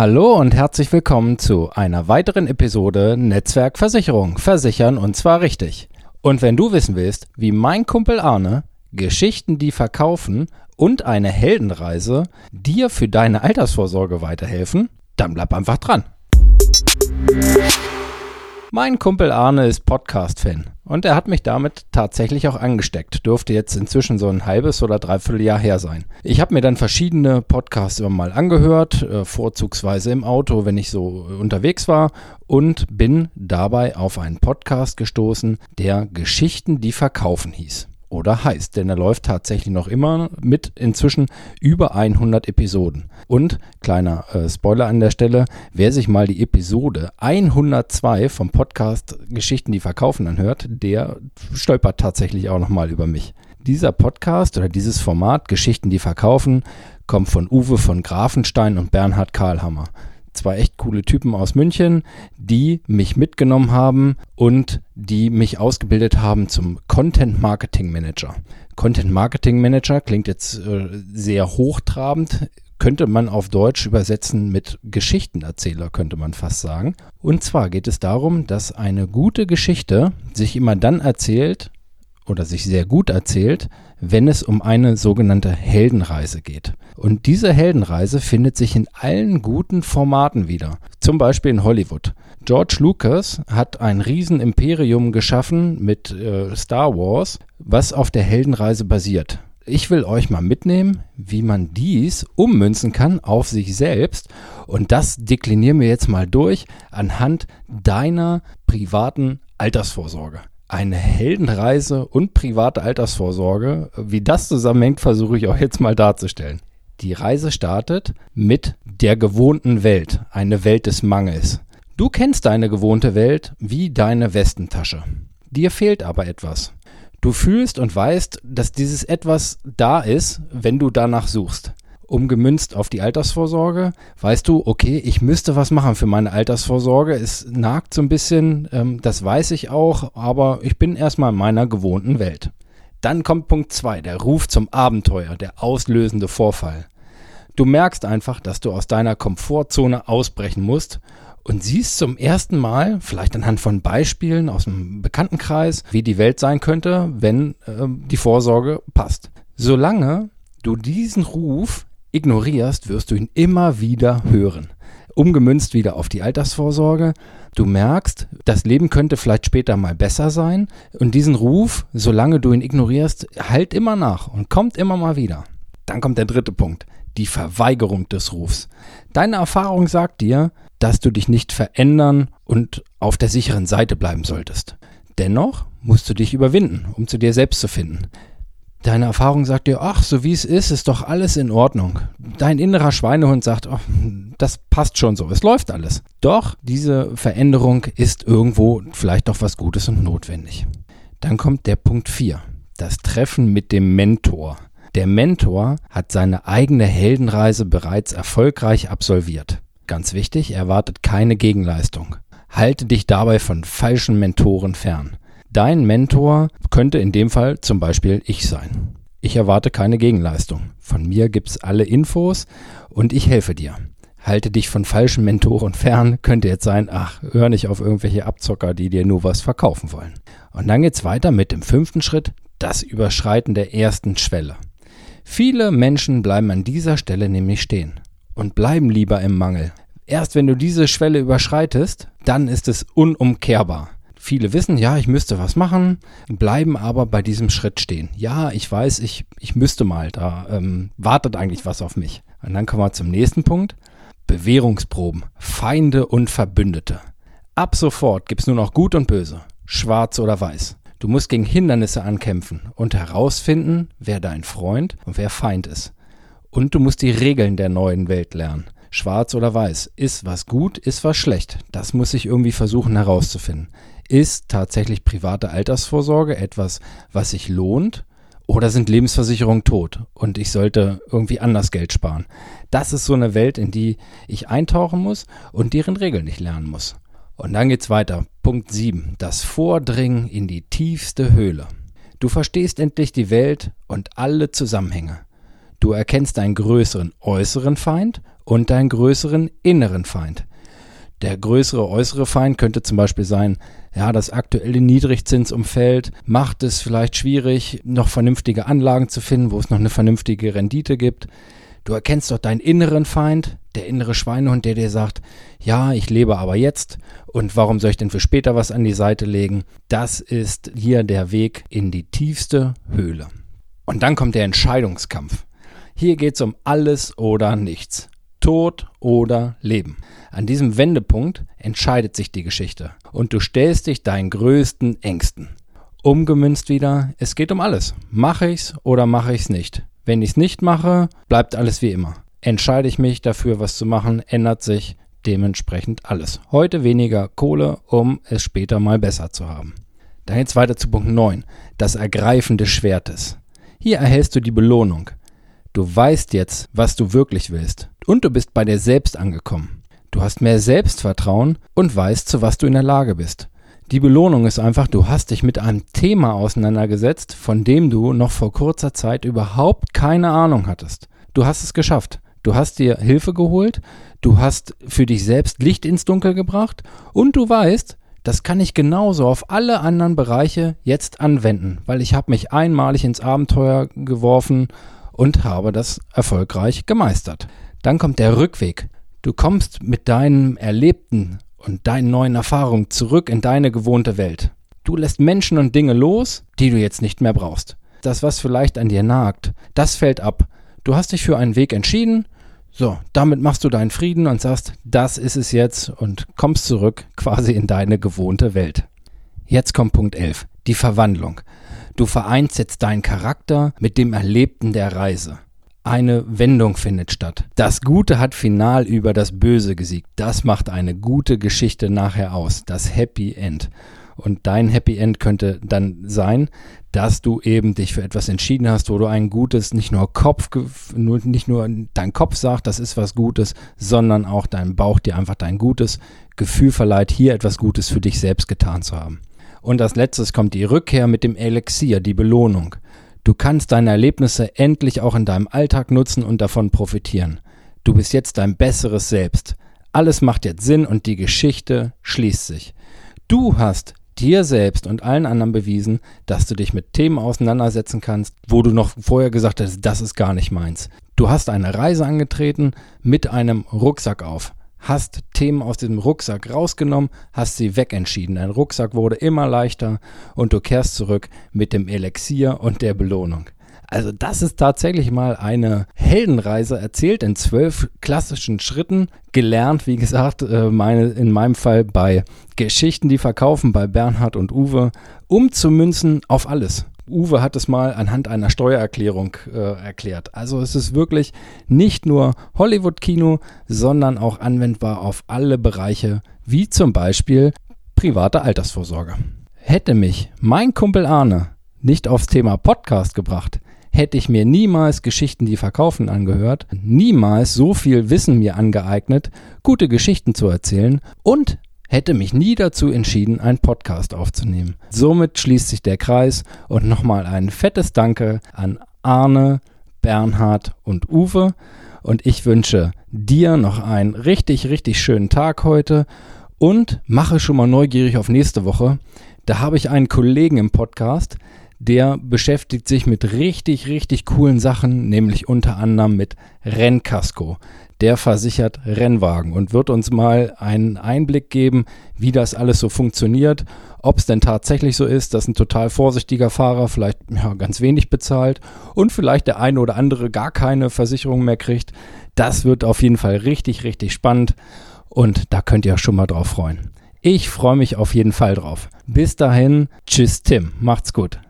Hallo und herzlich willkommen zu einer weiteren Episode Netzwerkversicherung. Versichern und zwar richtig. Und wenn du wissen willst, wie mein Kumpel Arne Geschichten, die verkaufen und eine Heldenreise dir für deine Altersvorsorge weiterhelfen, dann bleib einfach dran. Mein Kumpel Arne ist Podcast-Fan und er hat mich damit tatsächlich auch angesteckt. Dürfte jetzt inzwischen so ein halbes oder dreiviertel Jahr her sein. Ich habe mir dann verschiedene Podcasts immer mal angehört, äh, vorzugsweise im Auto, wenn ich so unterwegs war und bin dabei auf einen Podcast gestoßen, der Geschichten, die verkaufen hieß oder heißt, denn er läuft tatsächlich noch immer mit inzwischen über 100 Episoden. Und kleiner äh, Spoiler an der Stelle, wer sich mal die Episode 102 vom Podcast Geschichten, die verkaufen anhört, der stolpert tatsächlich auch nochmal über mich. Dieser Podcast oder dieses Format Geschichten, die verkaufen, kommt von Uwe von Grafenstein und Bernhard Karlhammer zwei echt coole Typen aus München, die mich mitgenommen haben und die mich ausgebildet haben zum Content Marketing Manager. Content Marketing Manager klingt jetzt äh, sehr hochtrabend, könnte man auf Deutsch übersetzen mit Geschichtenerzähler, könnte man fast sagen. Und zwar geht es darum, dass eine gute Geschichte sich immer dann erzählt oder sich sehr gut erzählt, wenn es um eine sogenannte Heldenreise geht. Und diese Heldenreise findet sich in allen guten Formaten wieder. Zum Beispiel in Hollywood. George Lucas hat ein Riesenimperium geschaffen mit äh, Star Wars, was auf der Heldenreise basiert. Ich will euch mal mitnehmen, wie man dies ummünzen kann auf sich selbst. Und das deklinieren wir jetzt mal durch anhand deiner privaten Altersvorsorge eine Heldenreise und private Altersvorsorge. Wie das zusammenhängt, versuche ich auch jetzt mal darzustellen. Die Reise startet mit der gewohnten Welt, eine Welt des Mangels. Du kennst deine gewohnte Welt wie deine Westentasche. Dir fehlt aber etwas. Du fühlst und weißt, dass dieses etwas da ist, wenn du danach suchst. Umgemünzt auf die Altersvorsorge, weißt du, okay, ich müsste was machen für meine Altersvorsorge. Es nagt so ein bisschen, ähm, das weiß ich auch, aber ich bin erstmal in meiner gewohnten Welt. Dann kommt Punkt 2, der Ruf zum Abenteuer, der auslösende Vorfall. Du merkst einfach, dass du aus deiner Komfortzone ausbrechen musst und siehst zum ersten Mal, vielleicht anhand von Beispielen aus dem Bekanntenkreis, wie die Welt sein könnte, wenn äh, die Vorsorge passt. Solange du diesen Ruf ignorierst, wirst du ihn immer wieder hören. Umgemünzt wieder auf die Altersvorsorge. Du merkst, das Leben könnte vielleicht später mal besser sein. Und diesen Ruf, solange du ihn ignorierst, halt immer nach und kommt immer mal wieder. Dann kommt der dritte Punkt, die Verweigerung des Rufs. Deine Erfahrung sagt dir, dass du dich nicht verändern und auf der sicheren Seite bleiben solltest. Dennoch musst du dich überwinden, um zu dir selbst zu finden. Deine Erfahrung sagt dir, ach, so wie es ist, ist doch alles in Ordnung. Dein innerer Schweinehund sagt, ach, das passt schon so, es läuft alles. Doch diese Veränderung ist irgendwo vielleicht doch was Gutes und notwendig. Dann kommt der Punkt 4, das Treffen mit dem Mentor. Der Mentor hat seine eigene Heldenreise bereits erfolgreich absolviert. Ganz wichtig, er erwartet keine Gegenleistung. Halte dich dabei von falschen Mentoren fern. Dein Mentor könnte in dem Fall zum Beispiel ich sein. Ich erwarte keine Gegenleistung. Von mir gibt's alle Infos und ich helfe dir. Halte dich von falschen Mentoren fern, könnte jetzt sein, ach, hör nicht auf irgendwelche Abzocker, die dir nur was verkaufen wollen. Und dann geht's weiter mit dem fünften Schritt, das Überschreiten der ersten Schwelle. Viele Menschen bleiben an dieser Stelle nämlich stehen und bleiben lieber im Mangel. Erst wenn du diese Schwelle überschreitest, dann ist es unumkehrbar. Viele wissen, ja, ich müsste was machen, bleiben aber bei diesem Schritt stehen. Ja, ich weiß, ich, ich müsste mal, da ähm, wartet eigentlich was auf mich. Und dann kommen wir zum nächsten Punkt. Bewährungsproben, Feinde und Verbündete. Ab sofort gibt es nur noch Gut und Böse, Schwarz oder Weiß. Du musst gegen Hindernisse ankämpfen und herausfinden, wer dein Freund und wer Feind ist. Und du musst die Regeln der neuen Welt lernen. Schwarz oder Weiß. Ist was gut, ist was schlecht. Das muss ich irgendwie versuchen herauszufinden. Ist tatsächlich private Altersvorsorge etwas, was sich lohnt? Oder sind Lebensversicherungen tot und ich sollte irgendwie anders Geld sparen? Das ist so eine Welt, in die ich eintauchen muss und deren Regeln ich lernen muss. Und dann geht's weiter. Punkt 7. Das Vordringen in die tiefste Höhle. Du verstehst endlich die Welt und alle Zusammenhänge. Du erkennst einen größeren äußeren Feind und deinen größeren inneren Feind. Der größere äußere Feind könnte zum Beispiel sein, ja, das aktuelle Niedrigzinsumfeld macht es vielleicht schwierig, noch vernünftige Anlagen zu finden, wo es noch eine vernünftige Rendite gibt. Du erkennst doch deinen inneren Feind, der innere Schweinehund, der dir sagt, ja, ich lebe aber jetzt und warum soll ich denn für später was an die Seite legen? Das ist hier der Weg in die tiefste Höhle. Und dann kommt der Entscheidungskampf. Hier geht es um alles oder nichts. Tod oder Leben. An diesem Wendepunkt entscheidet sich die Geschichte und du stellst dich deinen größten Ängsten. Umgemünzt wieder, es geht um alles. Mache ich's oder mache ich's nicht? Wenn ich's nicht mache, bleibt alles wie immer. Entscheide ich mich dafür, was zu machen, ändert sich dementsprechend alles. Heute weniger Kohle, um es später mal besser zu haben. Dann jetzt weiter zu Punkt 9, das Ergreifen des Schwertes. Hier erhältst du die Belohnung. Du weißt jetzt, was du wirklich willst. Und du bist bei dir selbst angekommen. Du hast mehr Selbstvertrauen und weißt, zu was du in der Lage bist. Die Belohnung ist einfach, du hast dich mit einem Thema auseinandergesetzt, von dem du noch vor kurzer Zeit überhaupt keine Ahnung hattest. Du hast es geschafft. Du hast dir Hilfe geholt, du hast für dich selbst Licht ins Dunkel gebracht und du weißt, das kann ich genauso auf alle anderen Bereiche jetzt anwenden, weil ich habe mich einmalig ins Abenteuer geworfen und habe das erfolgreich gemeistert. Dann kommt der Rückweg. Du kommst mit deinem Erlebten und deinen neuen Erfahrungen zurück in deine gewohnte Welt. Du lässt Menschen und Dinge los, die du jetzt nicht mehr brauchst. Das, was vielleicht an dir nagt, das fällt ab. Du hast dich für einen Weg entschieden so, damit machst du deinen Frieden und sagst, das ist es jetzt und kommst zurück quasi in deine gewohnte Welt. Jetzt kommt Punkt 11, die Verwandlung. Du vereinst jetzt deinen Charakter mit dem Erlebten der Reise. Eine Wendung findet statt. Das Gute hat final über das Böse gesiegt. Das macht eine gute Geschichte nachher aus. Das Happy End. Und dein Happy End könnte dann sein, dass du eben dich für etwas entschieden hast, wo du ein gutes, nicht nur Kopf, nur, nicht nur dein Kopf sagt, das ist was Gutes, sondern auch dein Bauch dir einfach dein gutes Gefühl verleiht, hier etwas Gutes für dich selbst getan zu haben. Und als letztes kommt die Rückkehr mit dem Elixier, die Belohnung. Du kannst deine Erlebnisse endlich auch in deinem Alltag nutzen und davon profitieren. Du bist jetzt dein besseres Selbst. Alles macht jetzt Sinn und die Geschichte schließt sich. Du hast dir selbst und allen anderen bewiesen, dass du dich mit Themen auseinandersetzen kannst, wo du noch vorher gesagt hast, das ist gar nicht meins. Du hast eine Reise angetreten mit einem Rucksack auf, hast Themen aus diesem Rucksack rausgenommen, hast sie wegentschieden. Dein Rucksack wurde immer leichter und du kehrst zurück mit dem Elixier und der Belohnung. Also das ist tatsächlich mal eine Heldenreise erzählt in zwölf klassischen Schritten. Gelernt, wie gesagt, äh, meine, in meinem Fall bei Geschichten, die verkaufen, bei Bernhard und Uwe, um zu münzen auf alles. Uwe hat es mal anhand einer Steuererklärung äh, erklärt. Also es ist wirklich nicht nur Hollywood-Kino, sondern auch anwendbar auf alle Bereiche, wie zum Beispiel private Altersvorsorge. Hätte mich mein Kumpel Arne nicht aufs Thema Podcast gebracht, hätte ich mir niemals Geschichten, die verkaufen, angehört, niemals so viel Wissen mir angeeignet, gute Geschichten zu erzählen und hätte mich nie dazu entschieden, einen Podcast aufzunehmen. Somit schließt sich der Kreis und nochmal ein fettes Danke an Arne, Bernhard und Uwe. Und ich wünsche dir noch einen richtig, richtig schönen Tag heute und mache schon mal neugierig auf nächste Woche. Da habe ich einen Kollegen im Podcast, der beschäftigt sich mit richtig, richtig coolen Sachen, nämlich unter anderem mit Rennkasko. Der versichert Rennwagen und wird uns mal einen Einblick geben, wie das alles so funktioniert, ob es denn tatsächlich so ist, dass ein total vorsichtiger Fahrer vielleicht ja, ganz wenig bezahlt und vielleicht der eine oder andere gar keine Versicherung mehr kriegt. Das wird auf jeden Fall richtig, richtig spannend und da könnt ihr schon mal drauf freuen. Ich freue mich auf jeden Fall drauf. Bis dahin, tschüss Tim, macht's gut.